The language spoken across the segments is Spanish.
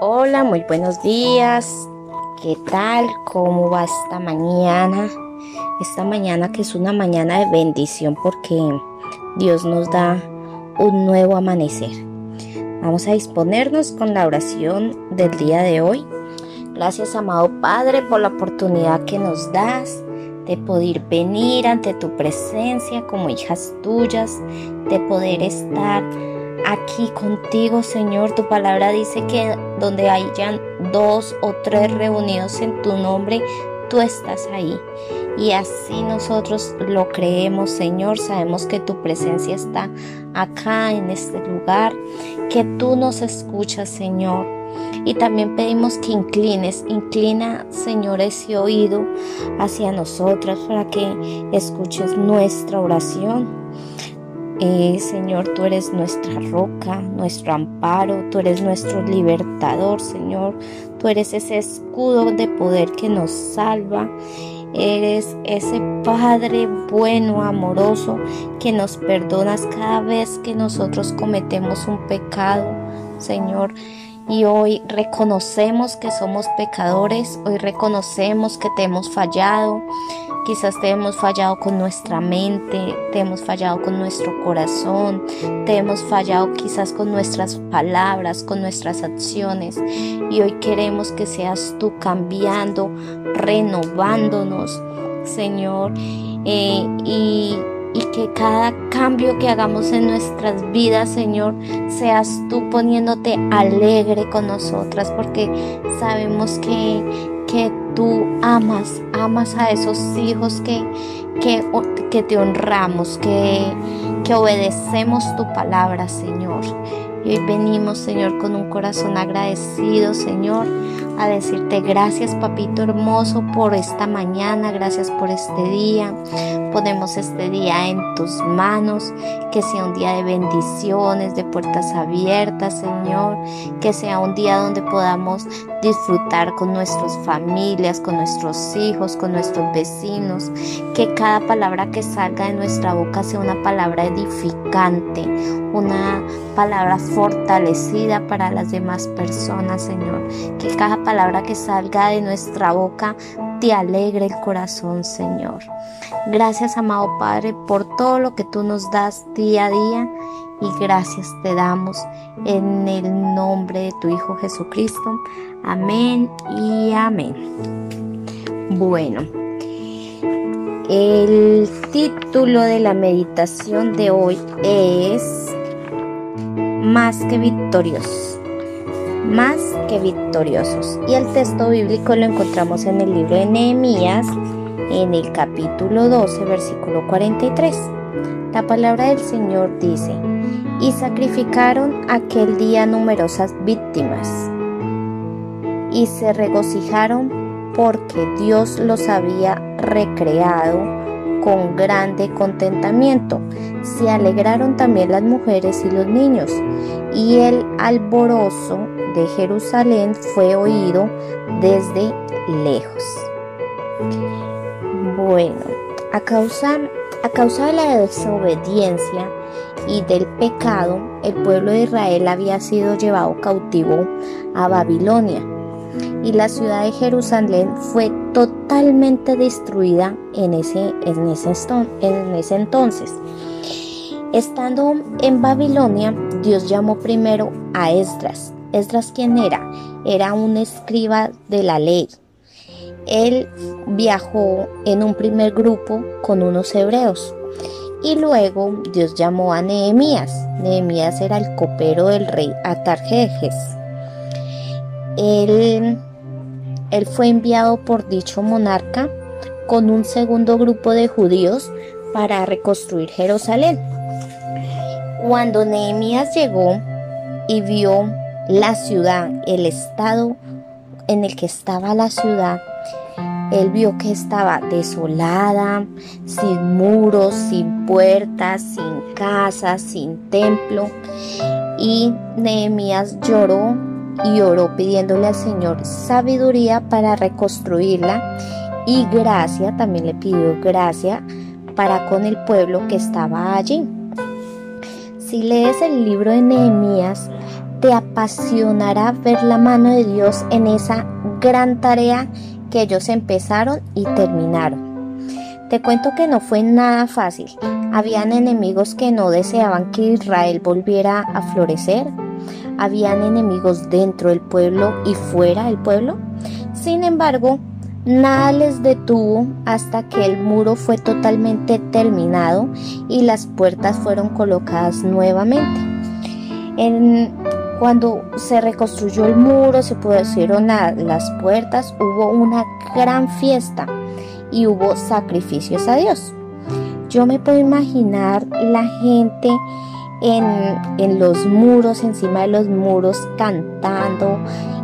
Hola, muy buenos días. ¿Qué tal? ¿Cómo va esta mañana? Esta mañana que es una mañana de bendición porque Dios nos da un nuevo amanecer. Vamos a disponernos con la oración del día de hoy. Gracias, amado Padre, por la oportunidad que nos das de poder venir ante tu presencia como hijas tuyas, de poder estar aquí contigo, Señor. Tu palabra dice que donde hayan dos o tres reunidos en tu nombre, tú estás ahí. Y así nosotros lo creemos, Señor. Sabemos que tu presencia está acá en este lugar, que tú nos escuchas, Señor. Y también pedimos que inclines, inclina, Señor, ese oído hacia nosotras para que escuches nuestra oración eh, Señor, tú eres nuestra roca, nuestro amparo, tú eres nuestro libertador, Señor. Tú eres ese escudo de poder que nos salva. Eres ese Padre bueno, amoroso, que nos perdonas cada vez que nosotros cometemos un pecado, Señor. Y hoy reconocemos que somos pecadores, hoy reconocemos que te hemos fallado, Quizás te hemos fallado con nuestra mente, te hemos fallado con nuestro corazón, te hemos fallado quizás con nuestras palabras, con nuestras acciones. Y hoy queremos que seas tú cambiando, renovándonos, Señor. Eh, y, que cada cambio que hagamos en nuestras vidas, Señor, seas tú poniéndote alegre con nosotras, porque sabemos que, que tú amas, amas a esos hijos que, que, que te honramos, que, que obedecemos tu palabra, Señor. Y hoy venimos, Señor, con un corazón agradecido, Señor, a decirte gracias, papito hermoso, por esta mañana, gracias por este día. Ponemos este día en tus manos, que sea un día de bendiciones, de puertas abiertas, Señor, que sea un día donde podamos disfrutar con nuestras familias, con nuestros hijos, con nuestros vecinos, que cada palabra que salga de nuestra boca sea una palabra edificante, una palabra fortalecida para las demás personas, Señor, que cada palabra que salga de nuestra boca te alegre el corazón, Señor. Gracias, amado Padre, por todo lo que tú nos das día a día y gracias te damos en el nombre de tu Hijo Jesucristo. Amén y amén. Bueno, el título de la meditación de hoy es Más que victoriosos. Más que victoriosos. Y el texto bíblico lo encontramos en el libro de Nehemías, en el capítulo 12, versículo 43. La palabra del Señor dice, y sacrificaron aquel día numerosas víctimas y se regocijaron porque Dios los había recreado con grande contentamiento. Se alegraron también las mujeres y los niños, y el alborozo de Jerusalén fue oído desde lejos. Bueno, a causa, a causa de la desobediencia y del pecado, el pueblo de Israel había sido llevado cautivo a Babilonia y la ciudad de Jerusalén fue totalmente destruida en ese, en ese, en ese entonces. Estando en Babilonia, Dios llamó primero a Esdras. Esdras, ¿quién era? Era un escriba de la ley. Él viajó en un primer grupo con unos hebreos. Y luego Dios llamó a Nehemías. Nehemías era el copero del rey Atarjejes. Él él fue enviado por dicho monarca con un segundo grupo de judíos para reconstruir Jerusalén. Cuando Nehemías llegó y vio la ciudad, el estado en el que estaba la ciudad, él vio que estaba desolada, sin muros, sin puertas, sin casas, sin templo. Y Nehemías lloró y oró pidiéndole al Señor sabiduría para reconstruirla y gracia, también le pidió gracia para con el pueblo que estaba allí. Si lees el libro de Nehemías, te apasionará ver la mano de Dios en esa gran tarea que ellos empezaron y terminaron. Te cuento que no fue nada fácil. Habían enemigos que no deseaban que Israel volviera a florecer. Habían enemigos dentro del pueblo y fuera del pueblo. Sin embargo, Nada les detuvo hasta que el muro fue totalmente terminado y las puertas fueron colocadas nuevamente. cuando se reconstruyó el muro, se pusieron las puertas, hubo una gran fiesta y hubo sacrificios a Dios. Yo me puedo imaginar la gente en, los muros, encima de los muros, cantando,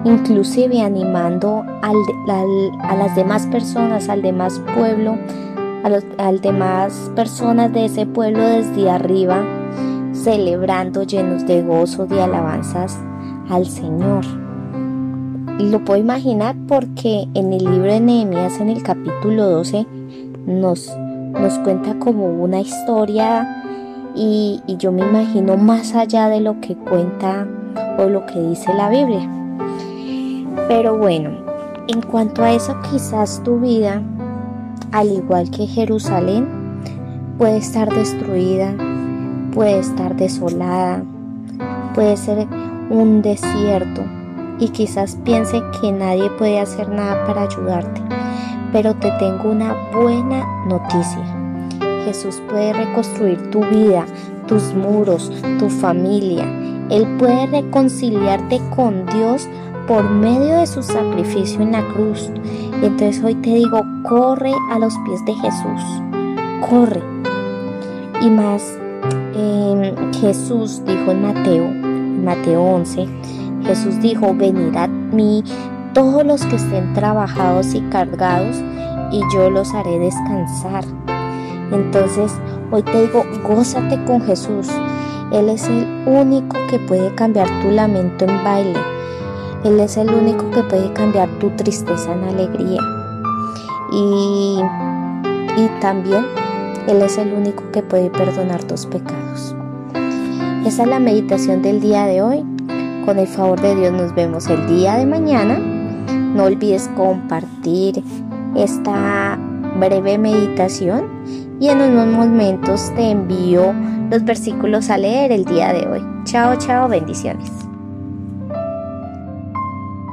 inclusive animando a las demás personas, al demás pueblo, a las al demás personas de ese pueblo desde arriba, celebrando llenos de gozo, de alabanzas al Señor. Lo puedo imaginar porque en el libro de Nehemías, en el capítulo 12, nos, nos cuenta como una historia y, yo me imagino más allá de lo que cuenta o lo que dice la Biblia. Pero bueno, en cuanto a eso, quizás tu vida, al igual que Jerusalén, puede estar destruida, puede estar desolada, puede ser un desierto y quizás piense que nadie puede hacer nada para ayudarte. Pero te tengo una buena noticia. Jesús puede reconstruir tu vida, tus muros, tu familia. Él puede reconciliarte con Dios por medio de su sacrificio en la cruz. Entonces hoy te digo, corre a los pies de Jesús. Corre. Y más, em, Jesús dijo en Mateo, Mateo 11, Jesús dijo, venid a mí todos los que estén trabajados y cargados, y yo los haré descansar. Entonces, hoy te digo, gózate con Jesús. Él es el único que puede cambiar tu lamento en baile. Él es el único que puede cambiar tu tristeza en alegría. Y, y también Él es el único que puede perdonar tus pecados. Esa es la meditación del día de hoy. Con el favor de Dios nos vemos el día de mañana. No olvides compartir esta breve meditación y en unos momentos te envío los versículos a leer el día de hoy. Chao, chao, bendiciones.